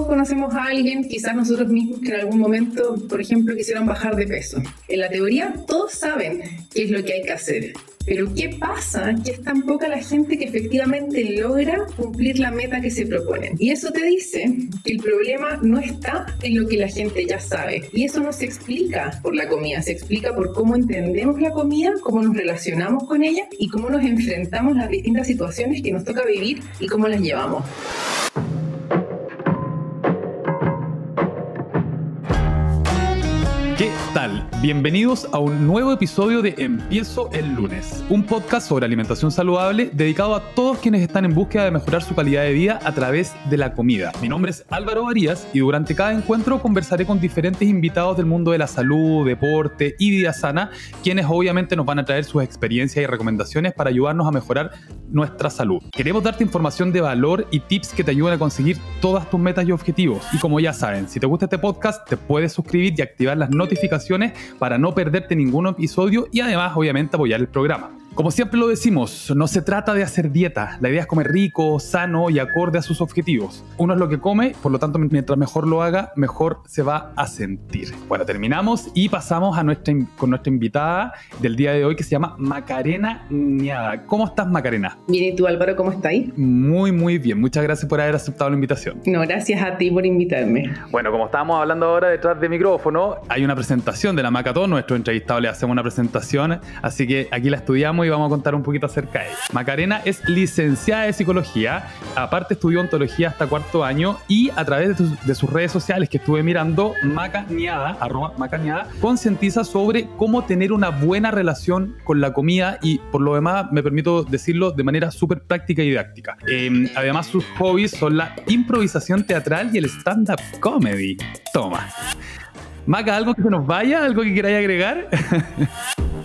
Todos conocemos a alguien, quizás nosotros mismos, que en algún momento, por ejemplo, quisieron bajar de peso. En la teoría, todos saben qué es lo que hay que hacer. Pero ¿qué pasa? Que es tan poca la gente que efectivamente logra cumplir la meta que se proponen. Y eso te dice que el problema no está en lo que la gente ya sabe. Y eso no se explica por la comida, se explica por cómo entendemos la comida, cómo nos relacionamos con ella y cómo nos enfrentamos a las distintas situaciones que nos toca vivir y cómo las llevamos. Bienvenidos a un nuevo episodio de Empiezo el lunes, un podcast sobre alimentación saludable dedicado a todos quienes están en búsqueda de mejorar su calidad de vida a través de la comida. Mi nombre es Álvaro Varías y durante cada encuentro conversaré con diferentes invitados del mundo de la salud, deporte y vida sana, quienes obviamente nos van a traer sus experiencias y recomendaciones para ayudarnos a mejorar nuestra salud. Queremos darte información de valor y tips que te ayuden a conseguir todas tus metas y objetivos. Y como ya saben, si te gusta este podcast, te puedes suscribir y activar las notificaciones para no perderte ningún episodio y además obviamente apoyar el programa. Como siempre lo decimos, no se trata de hacer dieta, la idea es comer rico, sano y acorde a sus objetivos. Uno es lo que come, por lo tanto mientras mejor lo haga, mejor se va a sentir. Bueno, terminamos y pasamos a nuestra, con nuestra invitada del día de hoy que se llama Macarena Niada. ¿Cómo estás Macarena? Bien, ¿y tú Álvaro, cómo estás? Muy, muy bien. Muchas gracias por haber aceptado la invitación. No, gracias a ti por invitarme. Bueno, como estábamos hablando ahora detrás del micrófono, hay una presentación de la Macatón, nuestro entrevistado le hacemos una presentación, así que aquí la estudiamos y vamos a contar un poquito acerca de ella. Macarena es licenciada de psicología, aparte estudió ontología hasta cuarto año y a través de, sus redes sociales que estuve mirando, Macañada, arroba Macañada, concientiza sobre cómo tener una buena relación con la comida y por lo demás me permito decirlo de manera súper práctica y didáctica. Em, además sus hobbies son la improvisación teatral y el stand-up comedy. Toma. Maca, ¿algo que se nos vaya? ¿Algo que queráis agregar?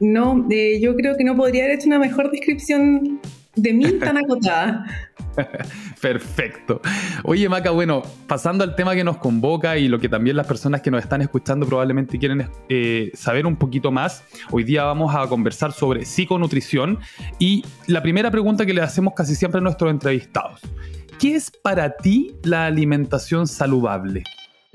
No, eh, yo creo que no podría haber hecho una mejor descripción de mí tan acotada. Perfecto. Oye, Maca, bueno, pasando al tema que nos convoca y lo que también las personas que nos están escuchando probablemente quieren eh, saber un poquito más, hoy día vamos a conversar sobre psiconutrición y la primera pregunta que le hacemos casi siempre a nuestros entrevistados. ¿Qué es para ti la alimentación saludable?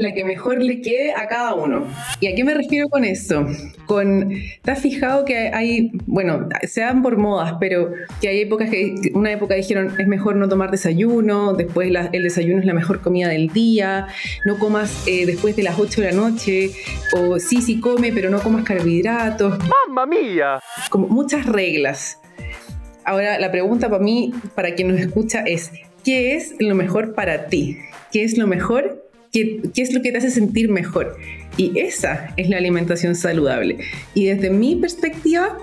La que mejor le quede a cada uno. ¿Y a qué me refiero con eso? Con, ¿te has fijado que hay, bueno, se dan por modas, pero que hay épocas que, una época dijeron es mejor no tomar desayuno, después el desayuno es la mejor comida del día, no comas eh, después de las 8 de la noche, o sí, sí come, pero no comas carbohidratos. ¡Mamma mía! Como muchas reglas. Ahora, la pregunta para mí, para quien nos escucha, es, ¿qué es lo mejor para ti? ¿Qué es lo mejor ¿Qué, es lo que te hace sentir mejor? Y esa es la alimentación saludable. Y desde mi perspectiva,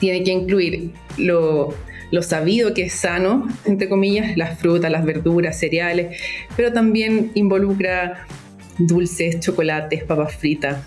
tiene que incluir lo, lo sabido que es sano, entre comillas, las frutas, las verduras, cereales, pero también involucra dulces, chocolates, papas fritas,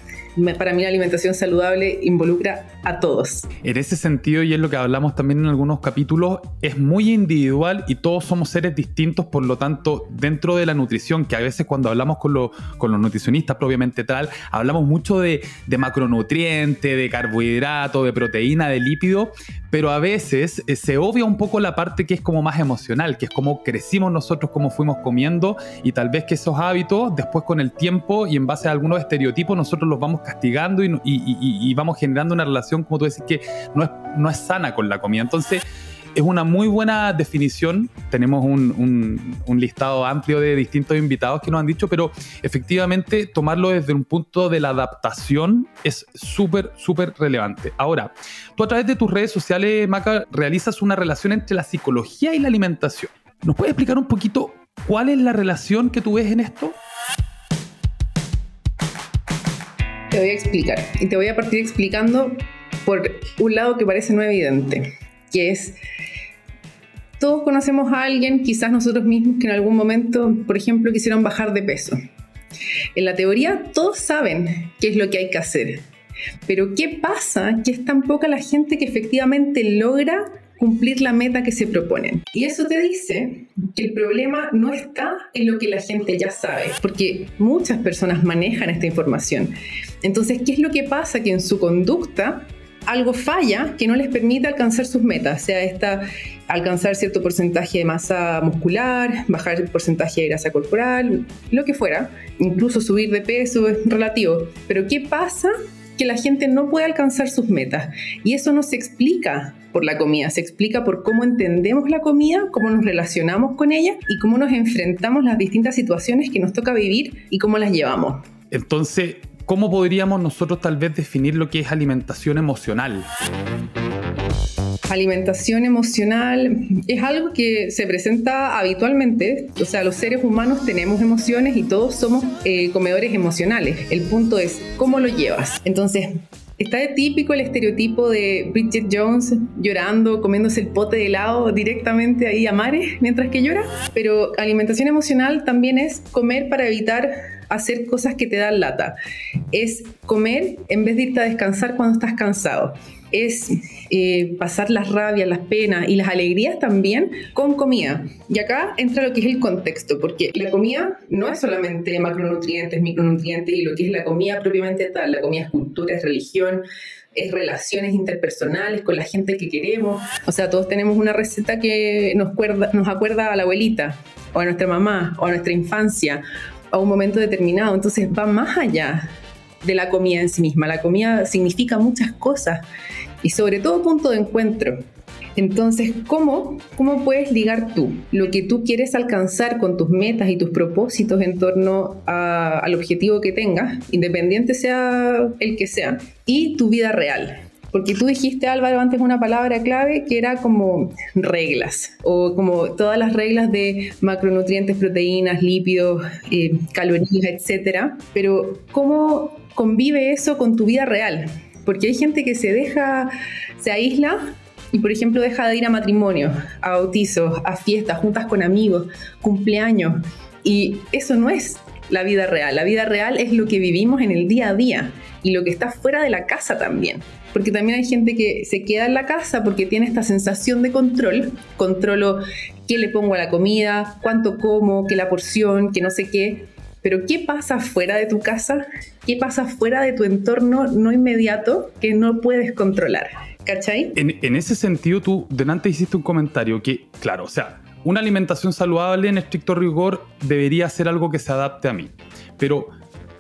para mí la alimentación saludable involucra a todos. En ese sentido, y es lo que hablamos también en algunos capítulos, es muy individual y todos somos seres distintos, por lo tanto, dentro de la nutrición, que a veces cuando hablamos con, con los nutricionistas propiamente tal, hablamos mucho de, de macronutriente, de carbohidrato, de proteína, de lípido, pero a veces eh, se obvia un poco la parte que es como más emocional, que es como crecimos nosotros, cómo fuimos comiendo y tal vez que esos hábitos después con el tiempo y en base a algunos estereotipos nosotros los vamos castigando y, vamos generando una relación, como tú decís, que no es, no es sana con la comida. Entonces, es una muy buena definición. Tenemos un, listado amplio de distintos invitados que nos han dicho, pero efectivamente tomarlo desde un punto de la adaptación es súper, súper relevante. Ahora, tú a través de tus redes sociales, Maca, realizas una relación entre la psicología y la alimentación. ¿Nos puedes explicar un poquito cuál es la relación que tú ves en esto? Te voy a explicar y te voy a partir explicando por un lado que parece no evidente, que es todos conocemos a alguien, quizás nosotros mismos, que en algún momento, por ejemplo, quisieron bajar de peso. En la teoría, todos saben qué es lo que hay que hacer. Pero ¿qué pasa? Que es tan poca la gente que efectivamente logra cumplir la meta que se proponen. Y eso te dice que el problema no está en lo que la gente ya sabe, porque muchas personas manejan esta información. Entonces, ¿qué es lo que pasa? Que en su conducta algo falla que no les permite alcanzar sus metas, sea esta alcanzar cierto porcentaje de masa muscular, bajar el porcentaje de grasa corporal, lo que fuera, incluso subir de peso es relativo. Pero ¿qué pasa? Que la gente no puede alcanzar sus metas. Y eso no se explica por la comida, se explica por cómo entendemos la comida, cómo nos relacionamos con ella y cómo nos enfrentamos las distintas situaciones que nos toca vivir y cómo las llevamos. Entonces, ¿cómo podríamos nosotros tal vez definir lo que es alimentación emocional? Alimentación emocional es algo que se presenta habitualmente, o sea, los seres humanos tenemos emociones y todos somos eh, comedores emocionales. El punto es cómo lo llevas. Entonces, Está típico el estereotipo de Bridget Jones llorando, comiéndose el pote de helado directamente ahí a mares mientras que llora, pero alimentación emocional también es comer para evitar hacer cosas que te dan lata. Es comer en vez de irte a descansar cuando estás cansado es eh, pasar las rabias, las penas y las alegrías también con comida. Y acá entra lo que es el contexto, porque la comida no es solamente macronutrientes, micronutrientes y lo que es la comida propiamente tal. La comida es cultura, es religión, es relaciones interpersonales con la gente que queremos. O sea, todos tenemos una receta que nos, nos acuerda a la abuelita, o a nuestra mamá, o a nuestra infancia, a un momento determinado. Entonces va más allá de la comida en sí misma. La comida significa muchas cosas y sobre todo punto de encuentro. Entonces, ¿cómo, ¿cómo puedes ligar tú lo que tú quieres alcanzar con tus metas y tus propósitos en torno al objetivo que tengas, independiente sea el que sea, y tu vida real? Porque tú dijiste, Álvaro, antes una palabra clave que era como reglas, o como todas las reglas de macronutrientes, proteínas, lípidos, eh, calorías, etc. Pero, ¿cómo convive eso con tu vida real? Porque hay gente que se deja, se aísla y, por ejemplo, deja de ir a matrimonios, a bautizos, a fiestas, juntas con amigos, cumpleaños. Y eso no es la vida real. La vida real es lo que vivimos en el día a día y lo que está fuera de la casa también. Porque también hay gente que se queda en la casa porque tiene esta sensación de control. Controlo qué le pongo a la comida, cuánto como, qué la porción, qué no sé qué. Pero ¿qué pasa fuera de tu casa? ¿Qué pasa fuera de tu entorno no inmediato que no puedes controlar? ¿Cachai? En, ese sentido, tú delante hiciste un comentario que, claro, o sea, una alimentación saludable en estricto rigor debería ser algo que se adapte a mí. Pero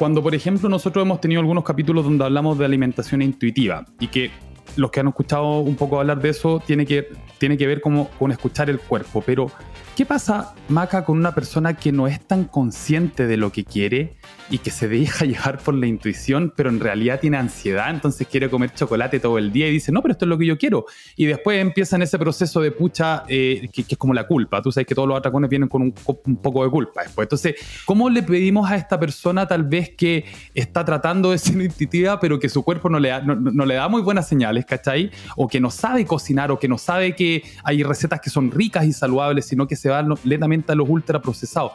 cuando, por ejemplo, nosotros hemos tenido algunos capítulos donde hablamos de alimentación intuitiva y que los que han escuchado un poco hablar de eso tiene que, tiene que ver como, con escuchar el cuerpo, pero ¿Qué pasa, Maca, con una persona que no es tan consciente de lo que quiere y que se deja llevar por la intuición, pero en realidad tiene ansiedad, entonces quiere comer chocolate todo el día y dice, no, pero esto es lo que yo quiero? Y después empieza en ese proceso de pucha, eh, que, es como la culpa. Tú sabes que todos los atracones vienen con un, poco de culpa después. Entonces, ¿cómo le pedimos a esta persona tal vez que está tratando de ser intuitiva, pero que su cuerpo no le da, no, le da muy buenas señales, ¿cachai? O que no sabe cocinar, o que no sabe que hay recetas que son ricas y saludables, sino que se va lentamente a los ultraprocesados.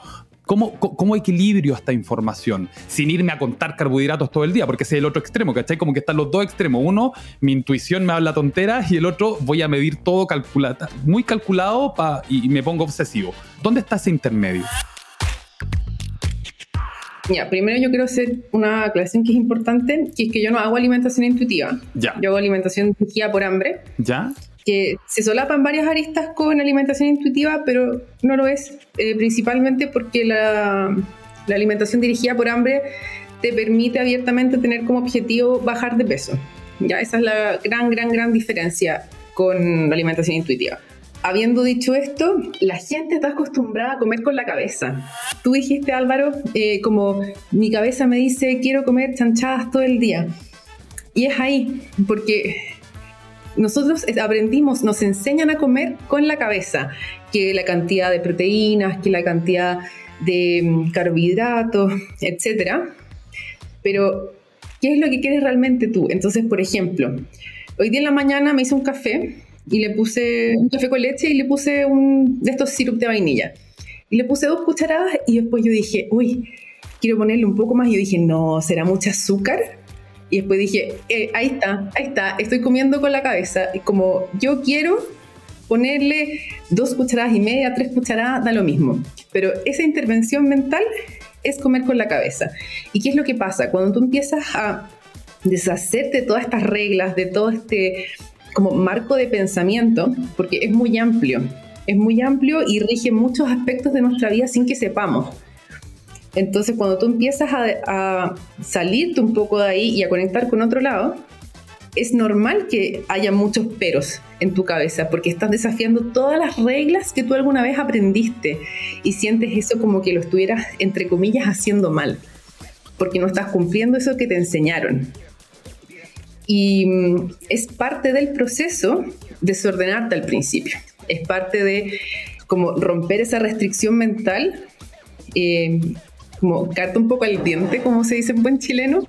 ¿Cómo, ¿Cómo, equilibrio esta información? Sin irme a contar carbohidratos todo el día, porque ese es el otro extremo, ¿cachai? Como que están los dos extremos. Uno, mi intuición me habla tonteras y el otro, voy a medir todo calculado, muy calculado y me pongo obsesivo. ¿Dónde está ese intermedio? Ya, primero yo quiero hacer una aclaración que es importante, que es que yo no hago alimentación intuitiva. Ya. Yo hago alimentación dirigida por hambre. Ya que se solapan varias aristas con alimentación intuitiva, pero no lo es eh, principalmente porque la, alimentación dirigida por hambre te permite abiertamente tener como objetivo bajar de peso. Ya esa es la gran, gran, gran diferencia con la alimentación intuitiva. Habiendo dicho esto, la gente está acostumbrada a comer con la cabeza. Tú dijiste, Álvaro, eh, como mi cabeza me dice, quiero comer chanchadas todo el día. Y es ahí, porque nosotros aprendimos, nos enseñan a comer con la cabeza, que la cantidad de proteínas, que la cantidad de mm, carbohidratos, etc. Pero, ¿qué es lo que quieres realmente tú? Entonces, por ejemplo, hoy día en la mañana me hice un café y le puse un café con leche y le puse un de estos sirup de vainilla. Y le puse dos cucharadas y después yo dije, uy, quiero ponerle un poco más. Y yo dije, no, ¿será mucho azúcar? Y después dije, eh, ahí está, ahí está, estoy comiendo con la cabeza. Y como yo quiero ponerle dos cucharadas y media, tres cucharadas, da lo mismo. Pero esa intervención mental es comer con la cabeza. ¿Y qué es lo que pasa? Cuando tú empiezas a deshacerte de todas estas reglas, de todo este como marco de pensamiento, porque es muy amplio, es muy amplio y rige muchos aspectos de nuestra vida sin que sepamos. Entonces, cuando tú empiezas a, a, salirte un poco de ahí y a conectar con otro lado, es normal que haya muchos peros en tu cabeza porque estás desafiando todas las reglas que tú alguna vez aprendiste y sientes eso como que lo estuvieras, entre comillas, haciendo mal, porque no estás cumpliendo eso que te enseñaron. Y mm, es parte del proceso desordenarte al principio. Es parte de como romper esa restricción mental, eh, como carta un poco al diente, como se dice en buen chileno,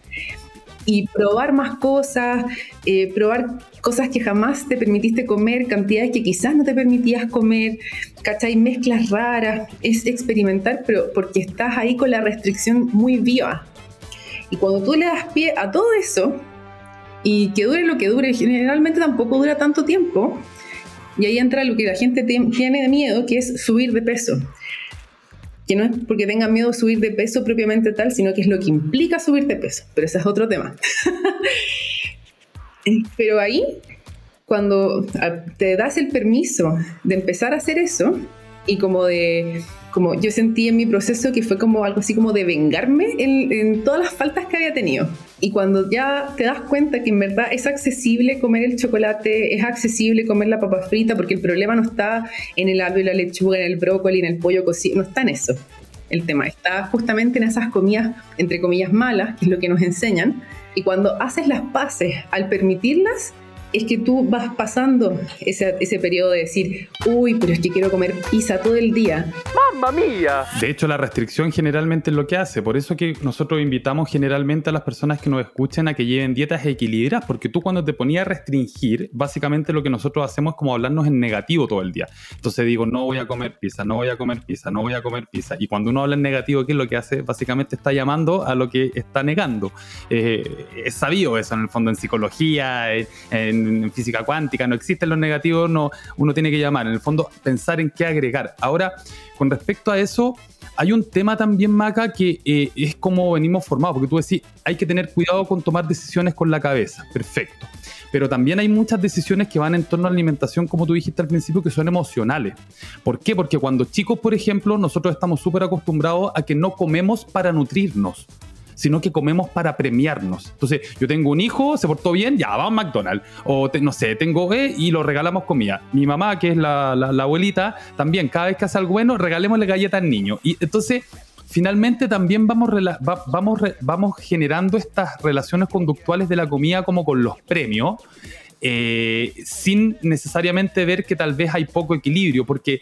y probar más cosas, eh, probar cosas que jamás te permitiste comer, cantidades que quizás no te permitías comer, ¿cachai? Mezclas raras, es experimentar, pero porque estás ahí con la restricción muy viva. Y cuando tú le das pie a todo eso, y que dure lo que dure, generalmente tampoco dura tanto tiempo, y ahí entra lo que la gente tiene de miedo, que es subir de peso que no es porque tengan miedo de subir de peso propiamente tal, sino que es lo que implica subir de peso. Pero ese es otro tema. Pero ahí, cuando te das el permiso de empezar a hacer eso, y como de como yo sentí en mi proceso que fue como algo así como de vengarme en, todas las faltas que había tenido. Y cuando ya te das cuenta que en verdad es accesible comer el chocolate, es accesible comer la papa frita, porque el problema no está en el apio, la lechuga, en el brócoli, en el pollo cocido, no está en eso. El tema está justamente en esas comidas, entre comillas, malas, que es lo que nos enseñan. Y cuando haces las paces al permitirlas, es que tú vas pasando ese, ese periodo de decir, uy, pero es que quiero comer pizza todo el día. ¡Mamma mía! De hecho, la restricción generalmente es lo que hace. Por eso que nosotros invitamos generalmente a las personas que nos escuchen a que lleven dietas equilibradas, porque tú cuando te ponías a restringir, básicamente lo que nosotros hacemos es como hablarnos en negativo todo el día. Entonces digo, no voy a comer pizza, no voy a comer pizza, no voy a comer pizza. Y cuando uno habla en negativo, ¿qué es lo que hace? Básicamente está llamando a lo que está negando. Eh, es sabido eso en el fondo en psicología, en en, física cuántica, no existen los negativos, no, uno tiene que llamar, en el fondo pensar en qué agregar. Ahora, con respecto a eso, hay un tema también, Maca, que eh, es como venimos formados, porque tú decís, hay que tener cuidado con tomar decisiones con la cabeza, perfecto. Pero también hay muchas decisiones que van en torno a la alimentación, como tú dijiste al principio, que son emocionales. ¿Por qué? Porque cuando chicos, por ejemplo, nosotros estamos súper acostumbrados a que no comemos para nutrirnos sino que comemos para premiarnos. Entonces, yo tengo un hijo, se portó bien, ya, vamos a McDonald's. O no sé, tengo E y lo regalamos comida. Mi mamá, que es la, abuelita, también cada vez que hace algo bueno, regalémosle galletas al niño. Y entonces finalmente también vamos, vamos, vamos generando estas relaciones conductuales de la comida como con los premios, eh, sin necesariamente ver que tal vez hay poco equilibrio, porque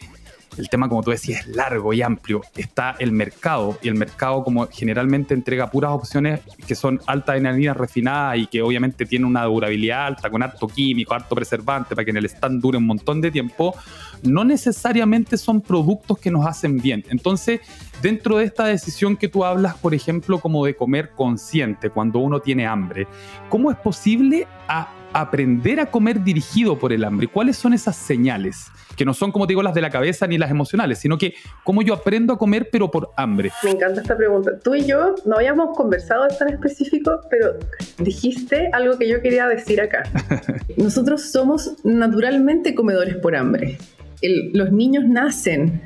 el tema, como tú decías, es largo y amplio. Está el mercado y el mercado como generalmente entrega puras opciones que son altas en harina refinada y que obviamente tienen una durabilidad alta con harto químico, harto preservante para que en el stand dure un montón de tiempo, no necesariamente son productos que nos hacen bien. Entonces, dentro de esta decisión que tú hablas, por ejemplo, como de comer consciente cuando uno tiene hambre, ¿cómo es posible aprender a comer dirigido por el hambre? ¿Cuáles son esas señales? Que no son, como te digo, las de la cabeza ni las emocionales, sino que cómo yo aprendo a comer pero por hambre. Me encanta esta pregunta. Tú y yo no habíamos conversado tan específico, pero dijiste algo que yo quería decir acá. Nosotros somos naturalmente comedores por hambre. los niños nacen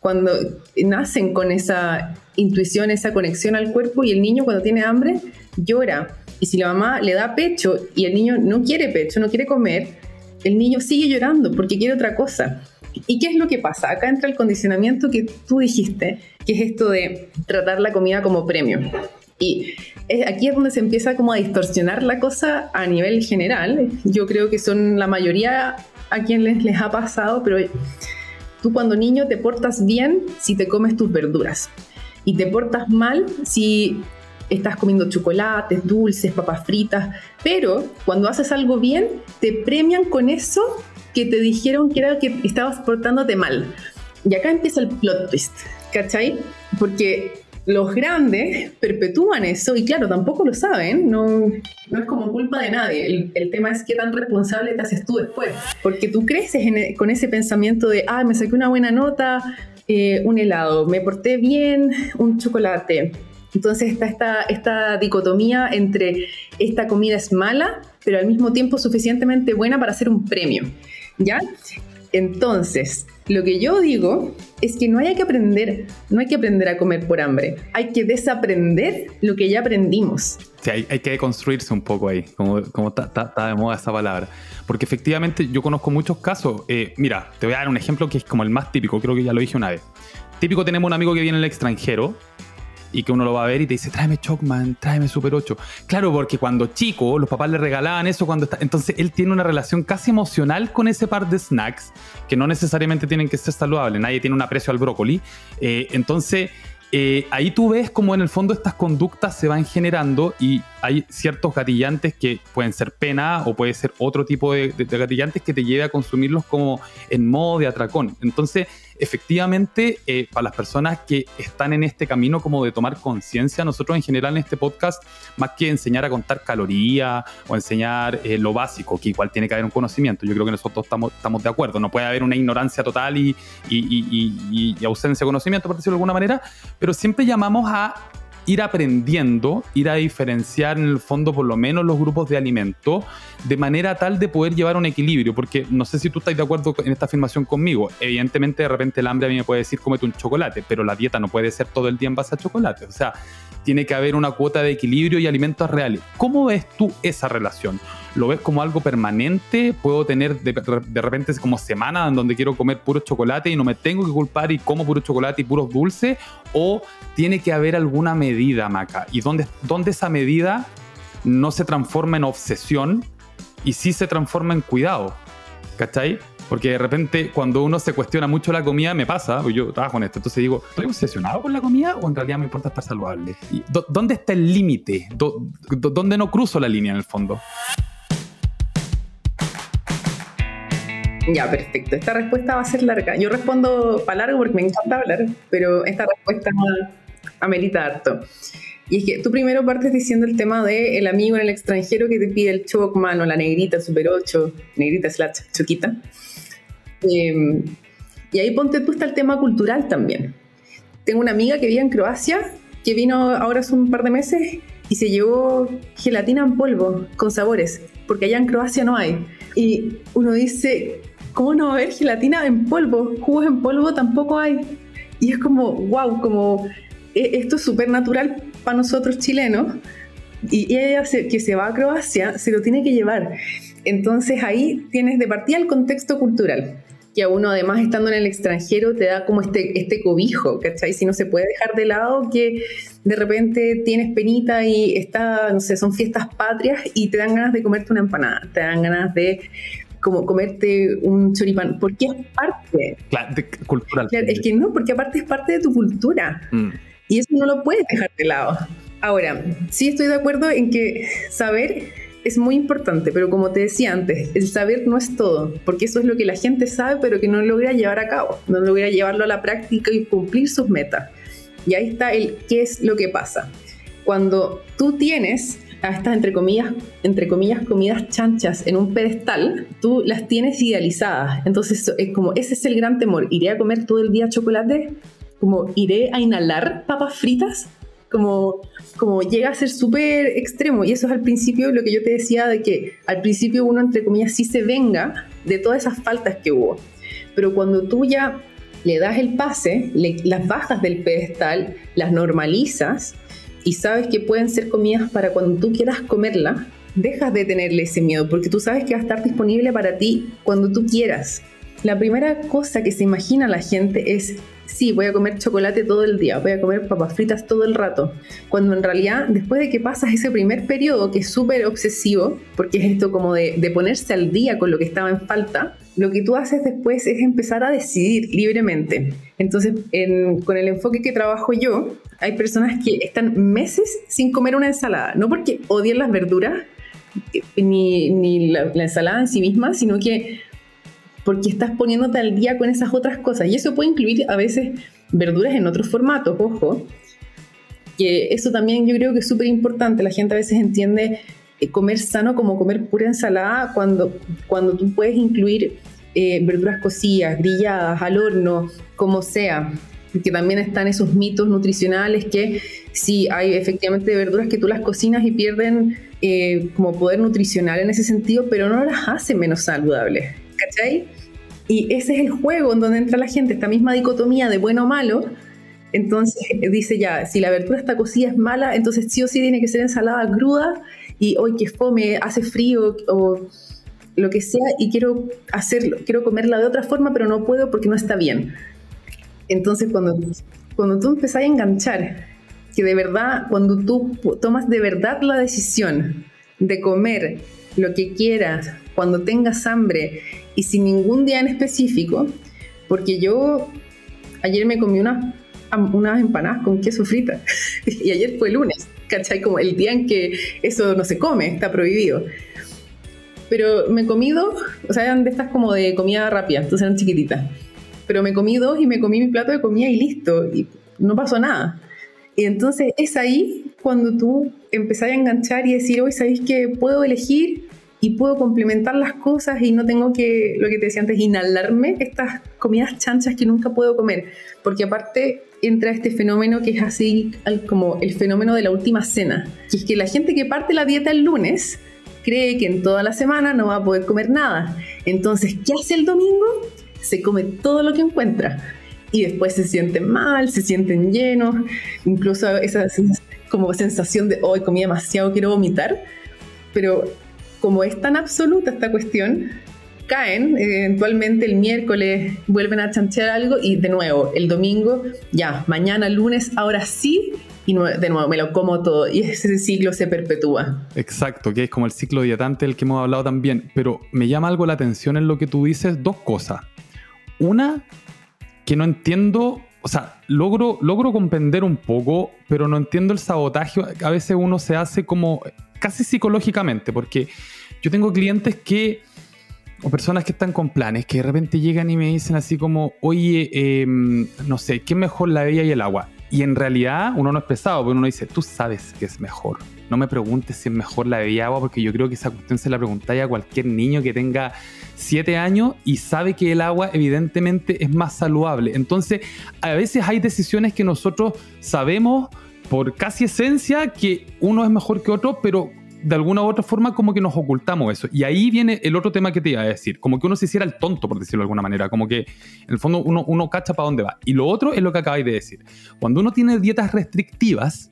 cuando nacen con esa intuición, esa conexión al cuerpo y el niño cuando tiene hambre llora. Y si la mamá le da pecho y el niño no quiere pecho, no quiere comer, el niño sigue llorando porque quiere otra cosa. ¿Y qué es lo que pasa? Acá entra el condicionamiento que tú dijiste, que es esto de tratar la comida como premio. Y aquí es donde se empieza como a distorsionar la cosa a nivel general. Yo creo que son la mayoría a quienes les, ha pasado, pero tú cuando niño te portas bien si te comes tus verduras y te portas mal si estás comiendo chocolates, dulces, papas fritas, pero cuando haces algo bien, te premian con eso que te dijeron que era que estabas portándote mal. Y acá empieza el plot twist, ¿cachai? Porque los grandes perpetúan eso y claro, tampoco lo saben, no, no es como culpa de nadie. El, tema es qué tan responsable te haces tú después, porque tú creces e, con ese pensamiento de, ah, me saqué una buena nota, eh, un helado, me porté bien, un chocolate, Entonces está esta, esta dicotomía entre esta comida es mala, pero al mismo tiempo suficientemente buena para ser un premio. ¿Ya? Entonces, lo que yo digo es que no hay que aprender, no hay que aprender a comer por hambre, hay que desaprender lo que ya aprendimos. Sí, hay, hay que construirse un poco ahí, como, está de moda esa palabra. Porque efectivamente yo conozco muchos casos. Eh, mira, te voy a dar un ejemplo que es como el más típico, creo que ya lo dije una vez. Típico tenemos un amigo que viene del extranjero y que uno lo va a ver y te dice, tráeme Chocman, tráeme Super 8. Claro, porque cuando chico los papás le regalaban eso cuando está... Entonces él tiene una relación casi emocional con ese par de snacks que no necesariamente tienen que ser saludables. Nadie tiene un aprecio al brócoli. Eh, entonces eh, ahí tú ves como en el fondo estas conductas se van generando y hay ciertos gatillantes que pueden ser pena o puede ser otro tipo de, gatillantes que te lleve a consumirlos como en modo de atracón. Entonces, efectivamente, eh, para las personas que están en este camino como de tomar conciencia, nosotros en general en este podcast, más que enseñar a contar calorías o enseñar eh, lo básico, que igual tiene que haber un conocimiento, yo creo que nosotros estamos, de acuerdo, no puede haber una ignorancia total y, y ausencia de conocimiento, por decirlo de alguna manera, pero siempre llamamos a ir aprendiendo, ir a diferenciar en el fondo por lo menos los grupos de alimentos de manera tal de poder llevar un equilibrio, porque no sé si tú estás de acuerdo en esta afirmación conmigo, evidentemente de repente el hambre a mí me puede decir cómete un chocolate, pero la dieta no puede ser todo el día en base a chocolate, o sea, tiene que haber una cuota de equilibrio y alimentos reales. ¿Cómo ves tú esa relación? ¿Lo ves como algo permanente? ¿Puedo tener de, repente como semanas en donde quiero comer puro chocolate y no me tengo que culpar y como puro chocolate y puros dulces? ¿O tiene que haber alguna medida, Maca? ¿Y dónde, dónde esa medida no se transforma en obsesión y sí se transforma en cuidado? ¿Cachai? Porque de repente cuando uno se cuestiona mucho la comida, me pasa, yo trabajo en esto, entonces digo, ¿estoy obsesionado con la comida o en realidad me importa estar saludable? ¿Dónde está el límite? ¿Dónde no cruzo la línea en el fondo? Ya, perfecto. Esta respuesta va a ser larga. Yo respondo para largo porque me encanta hablar, pero esta respuesta amerita harto. Y es que tú primero partes diciendo el tema de el amigo en el extranjero que te pide el chocman o la negrita super 8, negrita slash choquita. Em, y ahí ponte tú está el tema cultural también. Tengo una amiga que vive en Croacia, que vino ahora hace un par de meses y se llevó gelatina en polvo con sabores, porque allá en Croacia no hay. Y uno dice, ¿cómo no va a haber gelatina en polvo? Jugos en polvo tampoco hay. Y es como, wow, como e, esto es súper natural para nosotros chilenos. Y ella que se va a Croacia se lo tiene que llevar. Entonces ahí tienes de partida el contexto cultural que a uno además estando en el extranjero te da como este, este cobijo, ¿cachai? Si no se puede dejar de lado que de repente tienes penita y está, no sé, son fiestas patrias y te dan ganas de comerte una empanada, te dan ganas de como comerte un choripán, porque es parte. Claro, cultural. es que no, porque aparte es parte de tu cultura. Mm. Y eso no lo puedes dejar de lado. Ahora, sí estoy de acuerdo en que saber es muy importante, pero como te decía antes, el saber no es todo, porque eso es lo que la gente sabe, pero que no logra llevar a cabo, no logra llevarlo a la práctica y cumplir sus metas. Y ahí está el qué es lo que pasa. Cuando tú tienes a estas, entre comillas, entre comillas, comidas chanchas en un pedestal, tú las tienes idealizadas. Entonces, es como, ese es el gran temor. ¿Iré a comer todo el día chocolate? ¿Como iré a inhalar papas fritas? Como, como llega a ser súper extremo. Y eso es al principio lo que yo te decía de que al principio uno, entre comillas, sí se venga de todas esas faltas que hubo. Pero cuando tú ya le das el pase, las bajas del pedestal, las normalizas y sabes que pueden ser comidas para cuando tú quieras comerla, dejas de tenerle ese miedo porque tú sabes que va a estar disponible para ti cuando tú quieras. La primera cosa que se imagina la gente es sí, voy a comer chocolate todo el día, voy a comer papas fritas todo el rato, cuando en realidad después de que pasas ese primer periodo que es súper obsesivo, porque es esto como de, ponerse al día con lo que estaba en falta, lo que tú haces después es empezar a decidir libremente. Entonces, con el enfoque que trabajo yo, hay personas que están meses sin comer una ensalada, no porque odien las verduras, ni, la, la ensalada en sí misma, sino que porque estás poniéndote al día con esas otras cosas. Y eso puede incluir a veces verduras en otros formatos, ojo. Que eso también yo creo que es súper importante. La gente a veces entiende eh, comer sano como comer pura ensalada cuando, cuando tú puedes incluir eh, verduras cocidas, grilladas, al horno, como sea. porque también están esos mitos nutricionales que sí hay efectivamente verduras que tú las cocinas y pierden eh, como poder nutricional en ese sentido, pero no las hace menos saludables, ¿cachai? Y ese es el juego en donde entra la gente, esta misma dicotomía de bueno o malo. Entonces dice ya, si la verdura está cocida es mala, entonces sí o sí tiene que ser ensalada cruda y hoy que fome, hace frío o lo que sea y quiero hacerlo, quiero comerla de otra forma, pero no puedo porque no está bien. Entonces cuando, cuando tú empezás a enganchar, que de verdad, cuando tú tomas de verdad la decisión de comer lo que quieras, cuando tengas hambre y sin ningún día en específico, porque yo ayer me comí unas, unas empanadas con queso frita y ayer fue lunes, ¿cachai? Como el día en que eso no se come, está prohibido. Pero me comí dos, o sea, eran de estas como de comida rápida, entonces eran chiquititas. Pero me comí dos y me comí mi plato de comida y listo, y no pasó nada. Y entonces es ahí cuando tú empezás a enganchar y decir, hoy sabéis que puedo elegir y puedo complementar las cosas y no tengo que, lo que te decía antes, inhalarme estas comidas chanchas que nunca puedo comer. Porque aparte entra este fenómeno que es así como el fenómeno de la última cena, que es que la gente que parte la dieta el lunes cree que en toda la semana no va a poder comer nada. Entonces, ¿qué hace el domingo? Se come todo lo que encuentra. Y después se sienten mal, se sienten llenos, incluso esa como sensación de, hoy comí demasiado, quiero vomitar. Pero como es tan absoluta esta cuestión, caen, eventualmente el miércoles vuelven a chanchear algo y de nuevo, el domingo, ya, mañana, lunes, ahora sí, y de nuevo me lo como todo y ese ciclo se perpetúa. Exacto, que es como el ciclo dietante del que hemos hablado también, pero me llama algo la atención en lo que tú dices, dos cosas. Una, que no entiendo, o sea, logro, logro comprender un poco, pero no entiendo el sabotaje, a veces uno se hace como casi psicológicamente, porque yo tengo clientes que, o personas que están con planes, que de repente llegan y me dicen así como, oye, em, no sé, ¿qué es mejor la bella y el agua? Y en realidad uno no es pesado, porque uno dice, tú sabes que es mejor. No me preguntes si es mejor la bella y agua, porque yo creo que esa cuestión se la preguntáis a cualquier niño que tenga 7 años y sabe que el agua evidentemente es más saludable. Entonces, a veces hay decisiones que nosotros sabemos por casi esencia que uno es mejor que otro, pero de alguna u otra forma como que nos ocultamos eso. Y ahí viene el otro tema que te iba a decir, como que uno se hiciera el tonto, por decirlo de alguna manera, como que en el fondo uno, uno cacha para dónde va. Y lo otro es lo que acabáis de decir. Cuando uno tiene dietas restrictivas,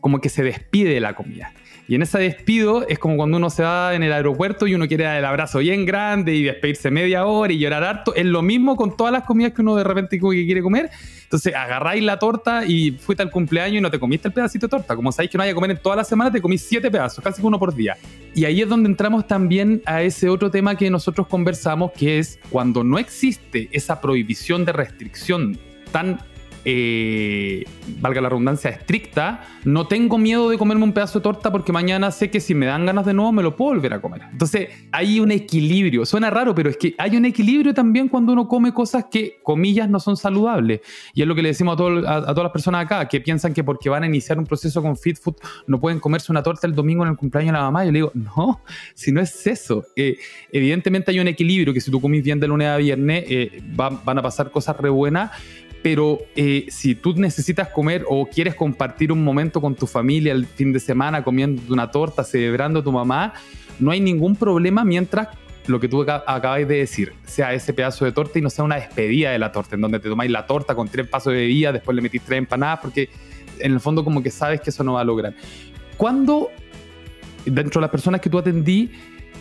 como que se despide de la comida. Y en ese despido es como cuando uno se va en el aeropuerto y uno quiere dar el abrazo bien grande y despedirse media hora y llorar harto. Es lo mismo con todas las comidas que uno de repente quiere comer. Entonces agarráis la torta y fuiste al cumpleaños y no te comiste el pedacito de torta. Como sabéis que no hay que comer en toda la semana, te comís siete pedazos, casi uno por día. Y ahí es donde entramos también a ese otro tema que nosotros conversamos, que es cuando no existe esa prohibición de restricción tan eh, valga la redundancia, estricta, no tengo miedo de comerme un pedazo de torta porque mañana sé que si me dan ganas de nuevo me lo puedo volver a comer. Entonces hay un equilibrio, suena raro, pero es que hay un equilibrio también cuando uno come cosas que, comillas, no son saludables. Y es lo que le decimos a, todas las personas acá, que piensan que porque van a iniciar un proceso con Fit Food no pueden comerse una torta el domingo en el cumpleaños de la mamá. Yo le digo, no, si no es eso. Eh, evidentemente hay un equilibrio que si tú comís bien de lunes a viernes eh, van a pasar cosas re buenas pero eh, si tú necesitas comer o quieres compartir un momento con tu familia el fin de semana comiendo una torta, celebrando a tu mamá, no hay ningún problema mientras lo que tú acabáis de decir sea ese pedazo de torta y no sea una despedida de la torta, en donde te tomáis la torta con tres pasos de bebida, después le metís tres empanadas, porque en el fondo como que sabes que eso no va a lograr. ¿Cuándo, dentro de las personas que tú atendí,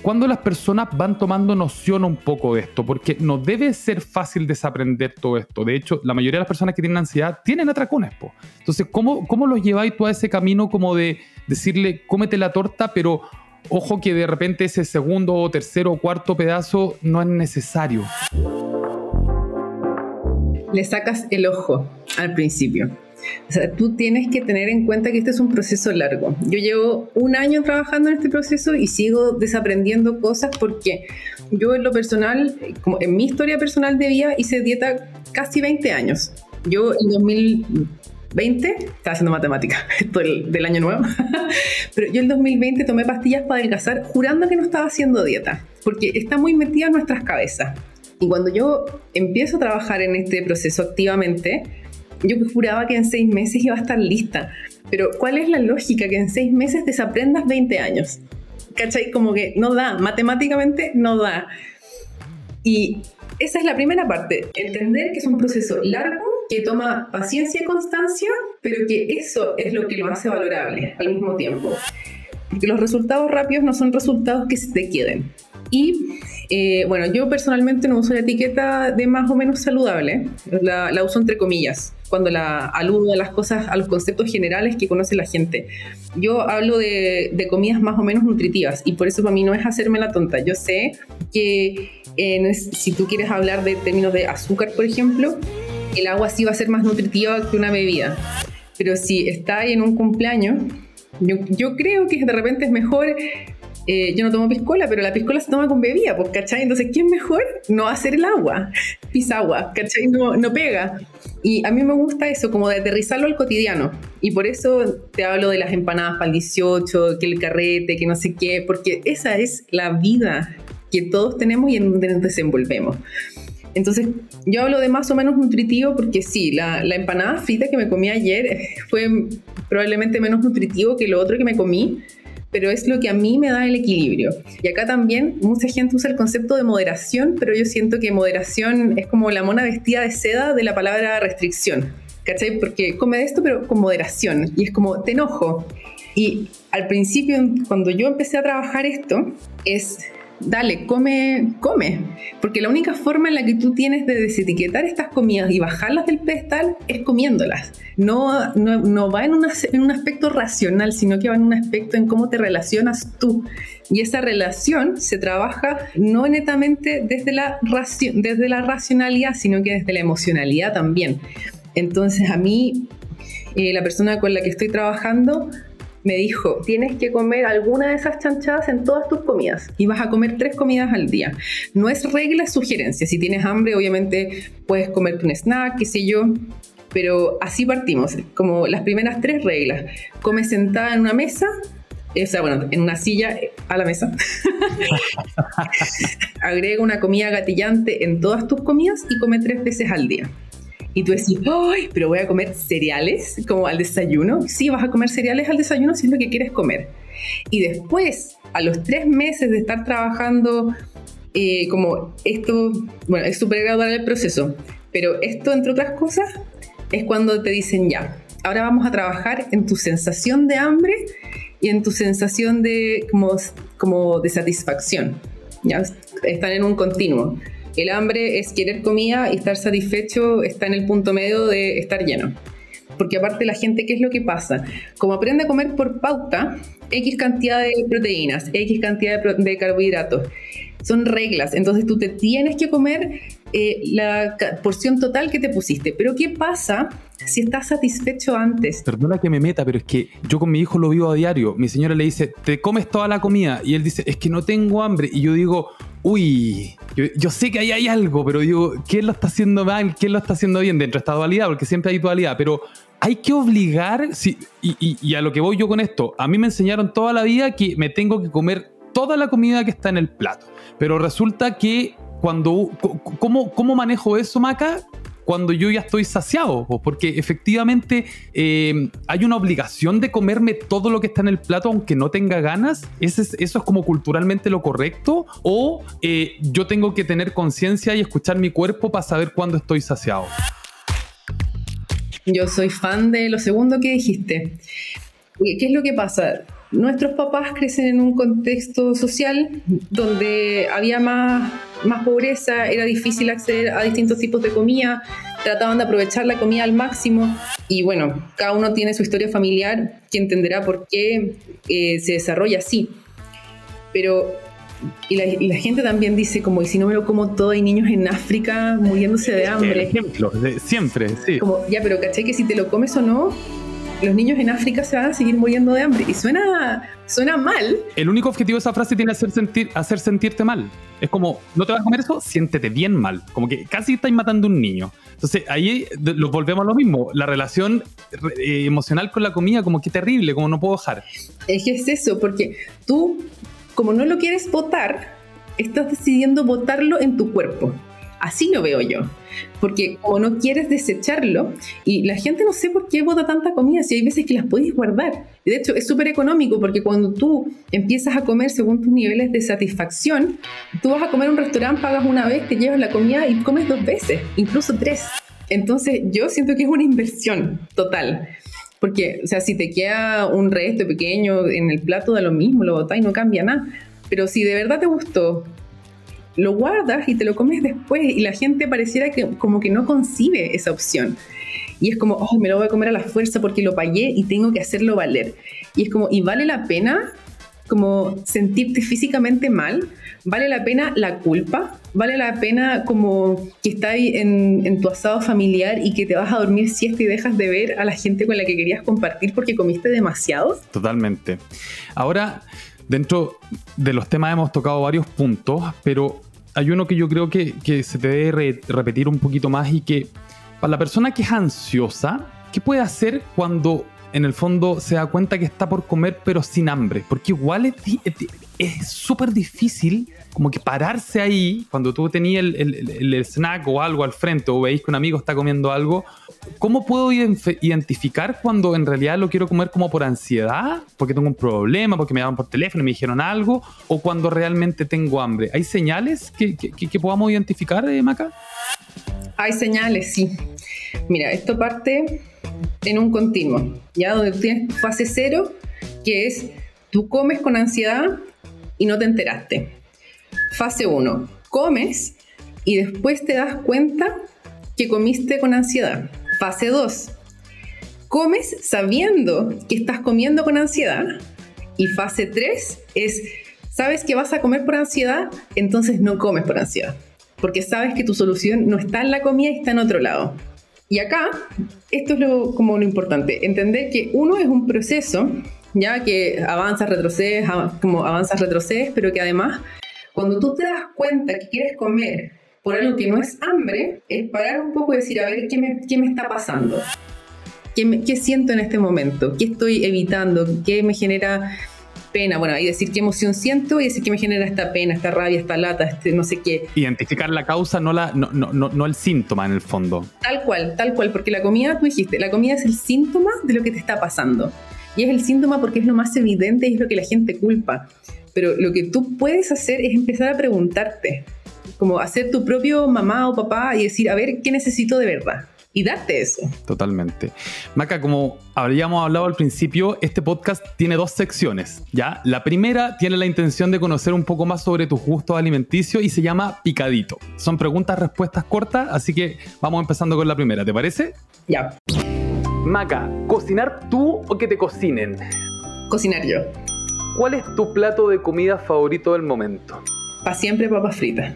cuando las personas van tomando noción un poco de esto, porque no debe ser fácil desaprender todo esto. De hecho, la mayoría de las personas que tienen ansiedad tienen atracones. Po. Entonces, ¿cómo, ¿cómo los lleváis tú a ese camino como de decirle, cómete la torta, pero ojo que de repente ese segundo, tercero o cuarto pedazo no es necesario? Le sacas el ojo al principio. O sea, tú tienes que tener en cuenta que este es un proceso largo. Yo llevo un año trabajando en este proceso y sigo desaprendiendo cosas porque yo en lo personal, como en mi historia personal de vida, hice dieta casi 20 años. Yo en 2020, estaba haciendo matemática, esto del, año nuevo, pero yo en 2020 tomé pastillas para adelgazar jurando que no estaba haciendo dieta, porque está muy metida en nuestras cabezas. Y cuando yo empiezo a trabajar en este proceso activamente, yo juraba que en seis meses iba a estar lista. Pero ¿cuál es la lógica que en seis meses desaprendas 20 años? ¿Cachai? Como que no da, matemáticamente no da. Y esa es la primera parte, entender que es un proceso largo, que toma paciencia y constancia, pero que eso es lo que lo hace valorable al mismo tiempo. Porque los resultados rápidos no son resultados que se te queden. Y eh, bueno, yo personalmente no uso la etiqueta de más o menos saludable, la, la, uso entre comillas, cuando la aludo a las cosas, a los conceptos generales que conoce la gente. Yo hablo de, comidas más o menos nutritivas y por eso para mí no es hacerme la tonta. Yo sé que si tú quieres hablar de términos de azúcar, por ejemplo, el agua sí va a ser más nutritiva que una bebida. Pero si está ahí en un cumpleaños, yo, yo creo que de repente es mejor eh, yo no tomo piscola, pero la piscola se toma con bebida, pues, ¿cachai? Entonces, ¿qué es mejor? No hacer el agua, pisagua, ¿cachai? No, no pega. Y a mí me gusta eso, como de aterrizarlo al cotidiano. Y por eso te hablo de las empanadas para el 18, que el carrete, que no sé qué, porque esa es la vida que todos tenemos y en donde nos desenvolvemos. Entonces, yo hablo de más o menos nutritivo porque sí, la, la, empanada frita que me comí ayer fue probablemente menos nutritivo que lo otro que me comí, pero es lo que a mí me da el equilibrio. Y acá también mucha gente usa el concepto de moderación, pero yo siento que moderación es como la mona vestida de seda de la palabra restricción. ¿Cachai? Porque come de esto, pero con moderación. Y es como, te enojo. Y al principio, cuando yo empecé a trabajar esto, es dale, come, come. Porque la única forma en la que tú tienes de desetiquetar estas comidas y bajarlas del pedestal es comiéndolas. No, no, va en, en un aspecto racional, sino que va en un aspecto en cómo te relacionas tú. Y esa relación se trabaja no netamente desde la, desde la racionalidad, sino que desde la emocionalidad también. Entonces a mí, eh, la persona con la que estoy trabajando, me dijo, tienes que comer alguna de esas chanchadas en todas tus comidas y vas a comer tres comidas al día. No es regla, es sugerencia. Si tienes hambre, obviamente puedes comerte un snack, qué sé yo, pero así partimos, como las primeras tres reglas. Come sentada en una mesa, o sea, bueno, en una silla a la mesa. Agrega una comida gatillante en todas tus comidas y come tres veces al día. Y tú decís, ¡ay! Pero voy a comer cereales como al desayuno. Sí, vas a comer cereales al desayuno si es lo que quieres comer. Y después, a los tres meses de estar trabajando eh, como esto, bueno, es súper gradual el proceso, pero esto, entre otras cosas, es cuando te dicen ya, ahora vamos a trabajar en tu sensación de hambre y en tu sensación de, como, como de satisfacción. Ya están en un continuo. El hambre es querer comida y estar satisfecho está en el punto medio de estar lleno. Porque aparte la gente, ¿qué es lo que pasa? Como aprende a comer por pauta, X cantidad de proteínas, X cantidad de, carbohidratos, son reglas. Entonces tú te tienes que comer eh, la porción total que te pusiste. Pero ¿qué pasa si estás satisfecho antes? Perdona que me meta, pero es que yo con mi hijo lo vivo a diario. Mi señora le dice, te comes toda la comida. Y él dice, es que no tengo hambre. Y yo digo, uy, yo, sé que ahí hay algo, pero digo, ¿quién lo está haciendo mal? ¿Quién lo está haciendo bien dentro de esta dualidad? Porque siempre hay dualidad, pero hay que obligar, y, a lo que voy yo con esto, a mí me enseñaron toda la vida que me tengo que comer toda la comida que está en el plato, pero resulta que cuando, ¿cómo, cómo manejo eso, Maca? Cuando yo ya estoy saciado, porque efectivamente eh, hay una obligación de comerme todo lo que está en el plato aunque no tenga ganas. ¿Eso es, eso es como culturalmente lo correcto? ¿O eh, yo tengo que tener conciencia y escuchar mi cuerpo para saber cuándo estoy saciado? Yo soy fan de lo segundo que dijiste. ¿Qué es lo que pasa? Nuestros papás crecen en un contexto social donde había más, más pobreza, era difícil acceder a distintos tipos de comida, trataban de aprovechar la comida al máximo y bueno, cada uno tiene su historia familiar que entenderá por qué eh, se desarrolla así. Pero y la, gente también dice como, y si no me lo como todo, hay niños en África muriéndose de hambre. ejemplo, siempre, sí. Como, ya, pero caché que si te lo comes o no, los niños en África se van a seguir muriendo de hambre. Y suena, suena mal. El único objetivo de esa frase tiene hacer, sentir, hacer sentirte mal. Es como, no te vas a comer eso, siéntete bien mal. Como que casi estás matando a un niño. Entonces ahí lo volvemos a lo mismo. La relación eh, emocional con la comida, como que terrible, como no puedo dejar. Es que es eso, porque tú, como no lo quieres votar, estás decidiendo votarlo en tu cuerpo. Así lo veo yo. Porque como no quieres desecharlo, y la gente no sé por qué bota tanta comida, si hay veces que las puedes guardar. De hecho, es súper económico porque cuando tú empiezas a comer según tus niveles de satisfacción, tú vas a comer en un restaurante, pagas una vez, te llevas la comida y comes dos veces, incluso tres. Entonces, yo siento que es una inversión total. Porque, o sea, si te queda un resto pequeño en el plato, da lo mismo, lo botas y no cambia nada. Pero si de verdad te gustó, lo guardas y te lo comes después y la gente pareciera que como que no concibe esa opción. Y es como, oh, me lo voy a comer a la fuerza porque lo pagué y tengo que hacerlo valer. Y es como, ¿y vale la pena como sentirte físicamente mal? ¿Vale la pena la culpa? ¿Vale la pena como que estás en, en tu asado familiar y que te vas a dormir siesta y dejas de ver a la gente con la que querías compartir porque comiste demasiado? Totalmente. Ahora, Dentro de los temas hemos tocado varios puntos, pero hay uno que yo creo que, se te debe repetir un poquito más y que para la persona que es ansiosa, ¿qué puede hacer cuando en el fondo se da cuenta que está por comer pero sin hambre? Porque igual es súper difícil como que pararse ahí cuando tú tenías el, el, snack o algo al frente o veis que un amigo está comiendo algo ¿cómo puedo identificar cuando en realidad lo quiero comer como por ansiedad, porque tengo un problema, porque me llaman por teléfono y me dijeron algo, o cuando realmente tengo hambre? ¿Hay señales que, podamos identificar, eh, Maca? Hay señales, sí. Mira, esto parte en un continuo, ya donde tienes fase cero, que es tú comes con ansiedad y no te enteraste. Fase 1, comes y después te das cuenta que comiste con ansiedad. Fase 2. Comes sabiendo que estás comiendo con ansiedad. Y fase 3 es, sabes que vas a comer por ansiedad, entonces no comes por ansiedad. Porque sabes que tu solución no está en la comida, está en otro lado. Y acá, esto es lo, como lo importante, entender que uno es un proceso, ya que avanzas, retrocedes, como avanzas, retrocedes, pero que además, cuando tú te das cuenta que quieres comer por algo que no es hambre, es parar un poco y decir, a ver, ¿qué me, qué me está pasando? ¿Qué, ¿Qué, siento en este momento? ¿Qué estoy evitando? ¿Qué me genera pena? Bueno, ahí decir qué emoción siento y decir qué me genera esta pena, esta rabia, esta lata, este no sé qué. Identificar la causa, no, la, no, no, no, el síntoma en el fondo. Tal cual, tal cual, porque la comida, tú dijiste, la comida es el síntoma de lo que te está pasando. Y es el síntoma porque es lo más evidente y es lo que la gente culpa. Pero lo que tú puedes hacer es empezar a preguntarte, como hacer tu propio mamá o papá y decir, a ver, ¿qué necesito de verdad? Y darte eso. Totalmente. Maca, como habríamos hablado al principio, este podcast tiene dos secciones, ¿ya? La primera tiene la intención de conocer un poco más sobre tus gustos alimenticios y se llama Picadito. Son preguntas, respuestas cortas, así que vamos empezando con la primera, ¿te parece? Ya. Maca, ¿cocinar tú o que te cocinen? Cocinar yo. ¿Cuál es tu plato de comida favorito del momento? Para siempre papas fritas.